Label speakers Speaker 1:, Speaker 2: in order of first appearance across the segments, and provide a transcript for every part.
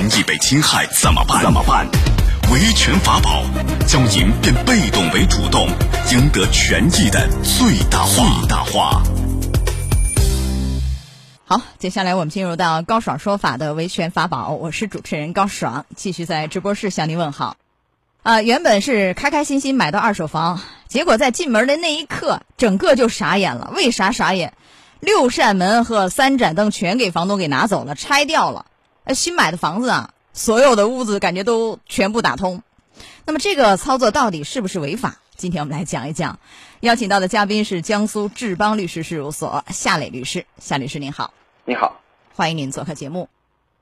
Speaker 1: 权益被侵害怎么办？怎么办？维权法宝，将您变被动为主动，赢得权益的最大化。最大化。
Speaker 2: 好，接下来我们进入到高爽说法的维权法宝，我是主持人高爽，继续在直播室向您问好。啊，原本是开开心心买到二手房，结果在进门的那一刻，整个就傻眼了。为啥傻眼？六扇门和三盏灯全给房东给拿走了，拆掉了。呃，新买的房子啊，所有的屋子感觉都全部打通。那么这个操作到底是不是违法？今天我们来讲一讲。邀请到的嘉宾是江苏志邦律师事务所夏磊律师。夏律师您好，
Speaker 3: 你好，
Speaker 2: 欢迎您做客节目。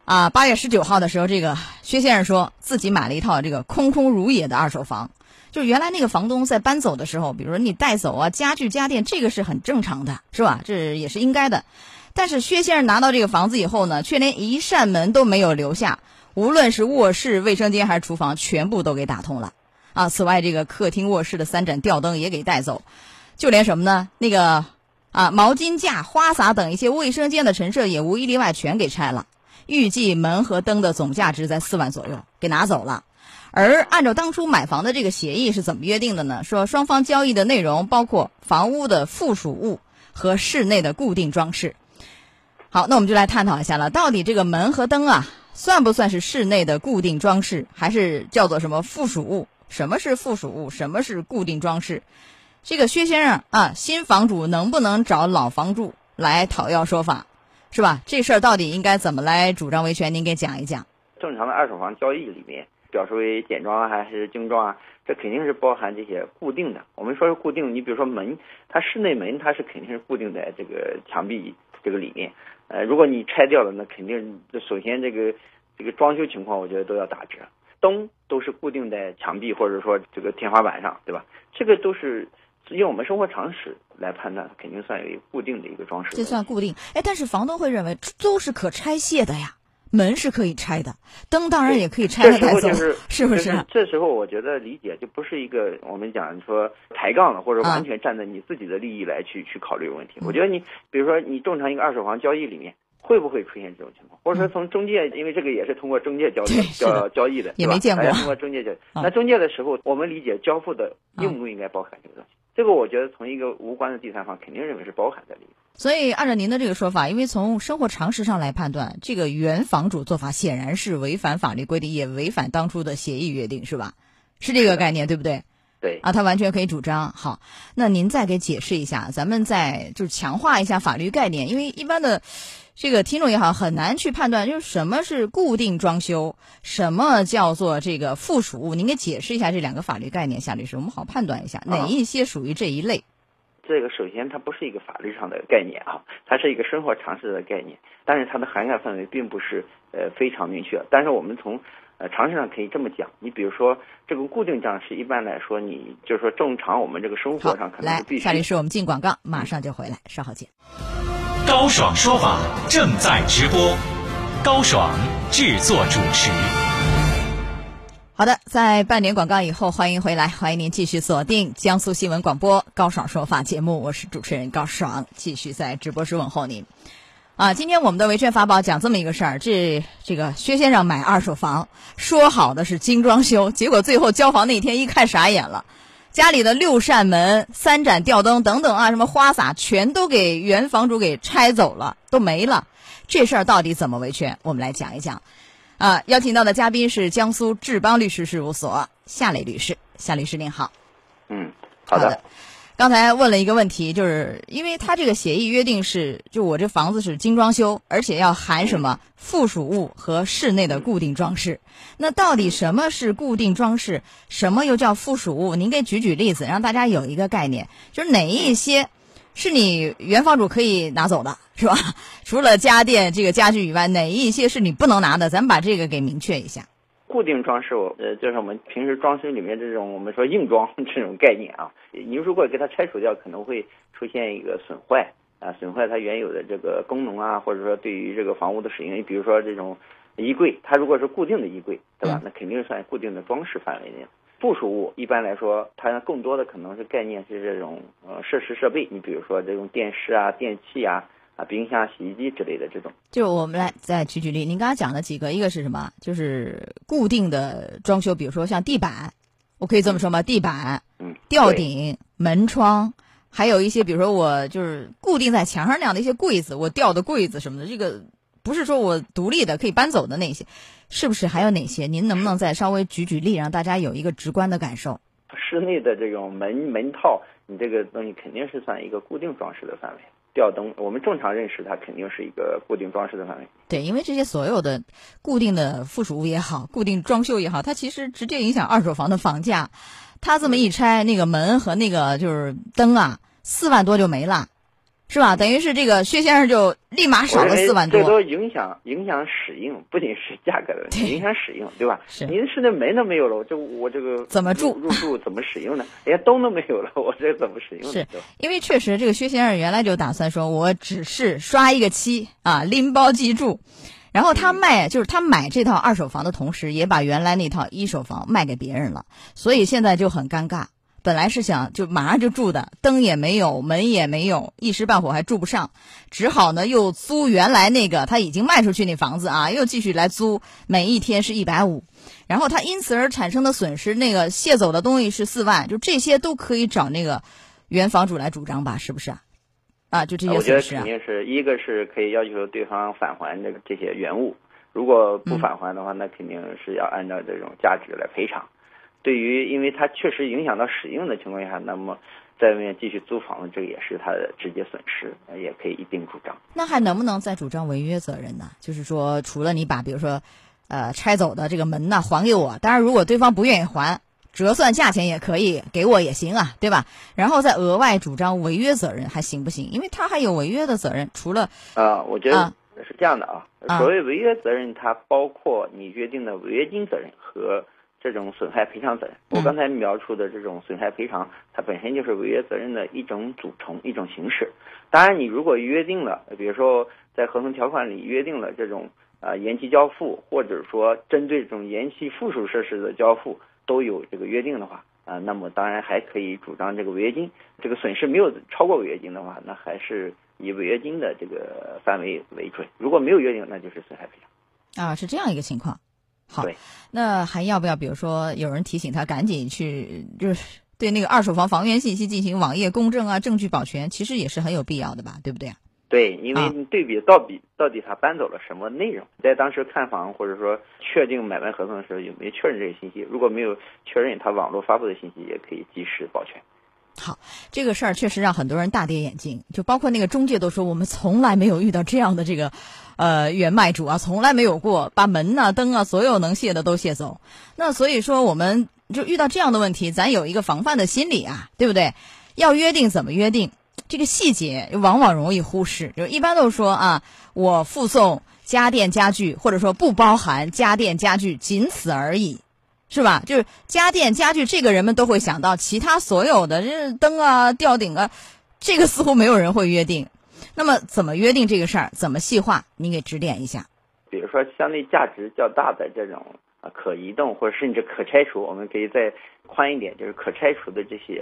Speaker 2: 啊，八月十九号的时候，这个薛先生说自己买了一套这个空空如也的二手房。就是原来那个房东在搬走的时候，比如说你带走啊家具家电，这个是很正常的，是吧？这也是应该的。但是薛先生拿到这个房子以后呢，却连一扇门都没有留下，无论是卧室、卫生间还是厨房，全部都给打通了。啊，此外这个客厅、卧室的三盏吊灯也给带走，就连什么呢？那个啊毛巾架、花洒等一些卫生间的陈设也无一例外全给拆了。预计门和灯的总价值在四万左右，给拿走了。而按照当初买房的这个协议是怎么约定的呢？说双方交易的内容包括房屋的附属物和室内的固定装饰。好，那我们就来探讨一下了，到底这个门和灯啊，算不算是室内的固定装饰，还是叫做什么附属物？什么是附属物？什么是固定装饰？这个薛先生啊，新房主能不能找老房主来讨要说法，是吧？这事儿到底应该怎么来主张维权？您给讲一讲。
Speaker 3: 正常的二手房交易里面。表示为简装还是精装啊？这肯定是包含这些固定的。我们说是固定，你比如说门，它室内门它是肯定是固定在这个墙壁这个里面。呃，如果你拆掉了，那肯定首先这个这个装修情况，我觉得都要打折。灯都是固定在墙壁或者说这个天花板上，对吧？这个都是用我们生活常识来判断，肯定算有固定的一个装饰。
Speaker 2: 这算固定？哎，但是房东会认为都是可拆卸的呀。门是可以拆的，灯当然也可以拆
Speaker 3: 了
Speaker 2: 带走，
Speaker 3: 是是
Speaker 2: 不是？
Speaker 3: 这时候我觉得理解就不是一个我们讲说抬杠的，或者完全站在你自己的利益来去去考虑问题。我觉得你比如说你正常一个二手房交易里面会不会出现这种情况，或者说从中介，因为这个也是通过中介交易交交易的，
Speaker 2: 也没见过。
Speaker 3: 通过中介交易，那中介的时候，我们理解交付的应不应该包含这个东西？这个我觉得从一个无关的第三方肯定认为是包含在里面。
Speaker 2: 所以按照您的这个说法，因为从生活常识上来判断，这个原房主做法显然是违反法律规定，也违反当初的协议约定，是吧？是这个概念对不对？
Speaker 3: 对。
Speaker 2: 啊，他完全可以主张。好，那您再给解释一下，咱们再就是强化一下法律概念，因为一般的。这个听众也好，很难去判断，就是什么是固定装修，什么叫做这个附属物？您给解释一下这两个法律概念，夏律师，我们好判断一下哪一些属于这一类。
Speaker 3: 这个首先它不是一个法律上的概念啊，它是一个生活常识的概念，但是它的涵盖范围并不是呃非常明确。但是我们从呃常识上可以这么讲，你比如说这个固定装饰，一般来说，你就是说正常我们这个生活上可能必须。
Speaker 2: 夏律师，我们进广告，马上就回来，稍后见。
Speaker 1: 高爽说法正在直播，高爽制作主持。
Speaker 2: 好的，在半点广告以后，欢迎回来，欢迎您继续锁定江苏新闻广播高爽说法节目，我是主持人高爽，继续在直播室问候您。啊，今天我们的维权法宝讲这么一个事儿，这这个薛先生买二手房，说好的是精装修，结果最后交房那天一看傻眼了。家里的六扇门、三盏吊灯等等啊，什么花洒全都给原房主给拆走了，都没了。这事儿到底怎么维权？我们来讲一讲。啊，邀请到的嘉宾是江苏志邦律师事务所夏磊律师。夏律师您好。
Speaker 3: 嗯，好的。
Speaker 2: 刚才问了一个问题，就是因为他这个协议约定是，就我这房子是精装修，而且要含什么附属物和室内的固定装饰。那到底什么是固定装饰，什么又叫附属物？您给举举例子，让大家有一个概念，就是哪一些是你原房主可以拿走的，是吧？除了家电这个家具以外，哪一些是你不能拿的？咱们把这个给明确一下。
Speaker 3: 固定装饰，呃，就是我们平时装修里面这种我们说硬装 这种概念啊。你如果给它拆除掉，可能会出现一个损坏啊，损坏它原有的这个功能啊，或者说对于这个房屋的使用。你比如说这种衣柜，它如果是固定的衣柜，对吧？那肯定算固定的装饰范围内。附属物一般来说，它更多的可能是概念是这种呃设施设备。你比如说这种电视啊、电器啊。啊，冰箱、洗衣机之类的这种。
Speaker 2: 就我们来再举举例，您刚刚讲了几个，一个是什么？就是固定的装修，比如说像地板，我可以这么说吗？地板、
Speaker 3: 嗯，
Speaker 2: 吊顶、门窗，还有一些，比如说我就是固定在墙上那样的一些柜子，我吊的柜子什么的，这个不是说我独立的可以搬走的那些，是不是还有哪些？您能不能再稍微举举例，让大家有一个直观的感受？
Speaker 3: 室内的这种门门套，你这个东西肯定是算一个固定装饰的范围。吊灯，我们正常认识它肯定是一个固定装饰的范围。
Speaker 2: 对，因为这些所有的固定的附属物也好，固定装修也好，它其实直接影响二手房的房价。它这么一拆，那个门和那个就是灯啊，四万多就没了。是吧？等于是这个薛先生就立马少了四万多。
Speaker 3: 这都影响影响使用，不仅是价格的问题，影响使用，对吧？
Speaker 2: 是。
Speaker 3: 您是那门都没有了，我这我这个
Speaker 2: 怎么住
Speaker 3: 入住怎么使用呢？连灯都没有了，我这怎么使用？
Speaker 2: 是因为确实这个薛先生原来就打算说，我只是刷一个漆啊，拎包即住。然后他卖就是他买这套二手房的同时，也把原来那套一手房卖给别人了，所以现在就很尴尬。本来是想就马上就住的，灯也没有，门也没有，一时半会还住不上，只好呢又租原来那个他已经卖出去那房子啊，又继续来租，每一天是一百五，然后他因此而产生的损失，那个卸走的东西是四万，就这些都可以找那个原房主来主张吧，是不是啊？啊，就这些损失
Speaker 3: 啊。我觉得肯定是一个是可以要求对方返还这个这些原物，如果不返还的话，那肯定是要按照这种价值来赔偿。对于，因为它确实影响到使用的情况下，那么在外面继续租房子，这个也是他的直接损失，也可以一并主张。
Speaker 2: 那还能不能再主张违约责任呢？就是说，除了你把比如说，呃，拆走的这个门呢还给我，当然如果对方不愿意还，折算价钱也可以给我也行啊，对吧？然后再额外主张违约责任还行不行？因为他还有违约的责任，除了
Speaker 3: 啊，我觉得是这样的啊。所谓违约责任，它包括你约定的违约金责任和。这种损害赔偿责任，我刚才描述的这种损害赔偿，它本身就是违约责任的一种组成、一种形式。当然，你如果约定了，比如说在合同条款里约定了这种啊延期交付，或者说针对这种延期附属设施的交付都有这个约定的话啊，那么当然还可以主张这个违约金。这个损失没有超过违约金的话，那还是以违约金的这个范围为准。如果没有约定，那就是损害赔
Speaker 2: 偿。啊，是这样一个情况。好，那还要不要？比如说，有人提醒他赶紧去，就是对那个二手房房源信息进行网页公证啊，证据保全，其实也是很有必要的吧？对不对啊？
Speaker 3: 对，因为你对比到底到底他搬走了什么内容，在当时看房或者说确定买卖合同的时候有没有确认这些信息？如果没有确认，他网络发布的信息也可以及时保全。
Speaker 2: 好，这个事儿确实让很多人大跌眼镜，就包括那个中介都说，我们从来没有遇到这样的这个，呃，原卖主啊，从来没有过把门呐、灯啊，所有能卸的都卸走。那所以说，我们就遇到这样的问题，咱有一个防范的心理啊，对不对？要约定怎么约定？这个细节往往容易忽视，就一般都说啊，我附送家电家具，或者说不包含家电家具，仅此而已。是吧？就是家电家具，这个人们都会想到，其他所有的这灯啊、吊顶啊，这个似乎没有人会约定。那么怎么约定这个事儿？怎么细化？您给指点一下。
Speaker 3: 比如说，相对价值较大的这种啊，可移动或者甚至可拆除，我们可以再宽一点，就是可拆除的这些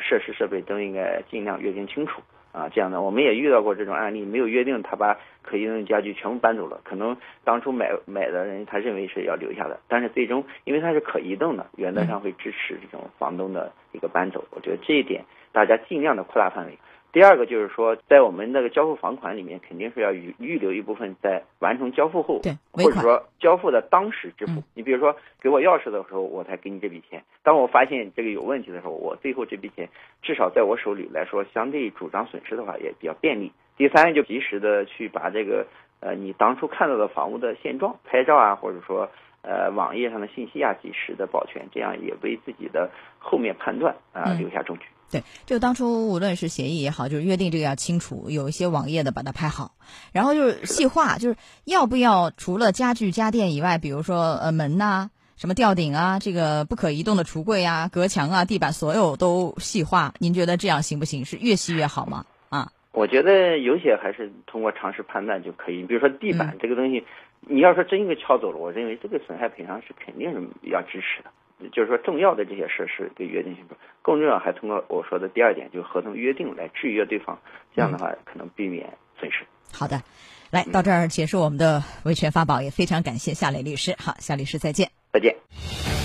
Speaker 3: 设施设备都应该尽量约定清楚。啊，这样的我们也遇到过这种案例，没有约定他把可移动家具全部搬走了，可能当初买买的人他认为是要留下的，但是最终因为它是可移动的，原则上会支持这种房东的一个搬走。我觉得这一点大家尽量的扩大范围。第二个就是说，在我们那个交付房款里面，肯定是要预预留一部分在完成交付后，
Speaker 2: 对，
Speaker 3: 或者说交付的当时支付。你比如说，给我钥匙的时候，我才给你这笔钱。当我发现这个有问题的时候，我最后这笔钱至少在我手里来说，相对主张损失的话也比较便利。第三，就及时的去把这个呃你当初看到的房屋的现状拍照啊，或者说呃网页上的信息啊，及时的保全，这样也为自己的后面判断啊留下证据。
Speaker 2: 对，就当初无论是协议也好，就是约定这个要清楚，有一些网页的把它拍好，然后就是细化，就是要不要除了家具家电以外，比如说呃门呐、什么吊顶啊、这个不可移动的橱柜啊、隔墙啊、地板，所有都细化。您觉得这样行不行？是越细越好吗？啊？
Speaker 3: 我觉得有些还是通过常识判断就可以。比如说地板这个东西，你要说真给撬走了，我认为这个损害赔偿是肯定是要支持的。就是说，重要的这些事是给约定清楚，更重要还通过我说的第二点，就是合同约定来制约对方，这样的话可能避免损失。
Speaker 2: 好的，来到这儿结束我们的维权法宝，也非常感谢夏磊律师。好，夏律师再见。
Speaker 3: 再见。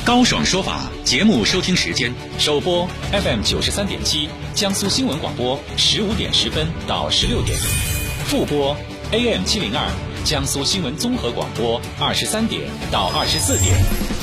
Speaker 1: 高爽说法节目收听时间：首播 FM 九十三点七，江苏新闻广播十五点十分到十六点；复播 AM 七零二，江苏新闻综合广播二十三点到二十四点。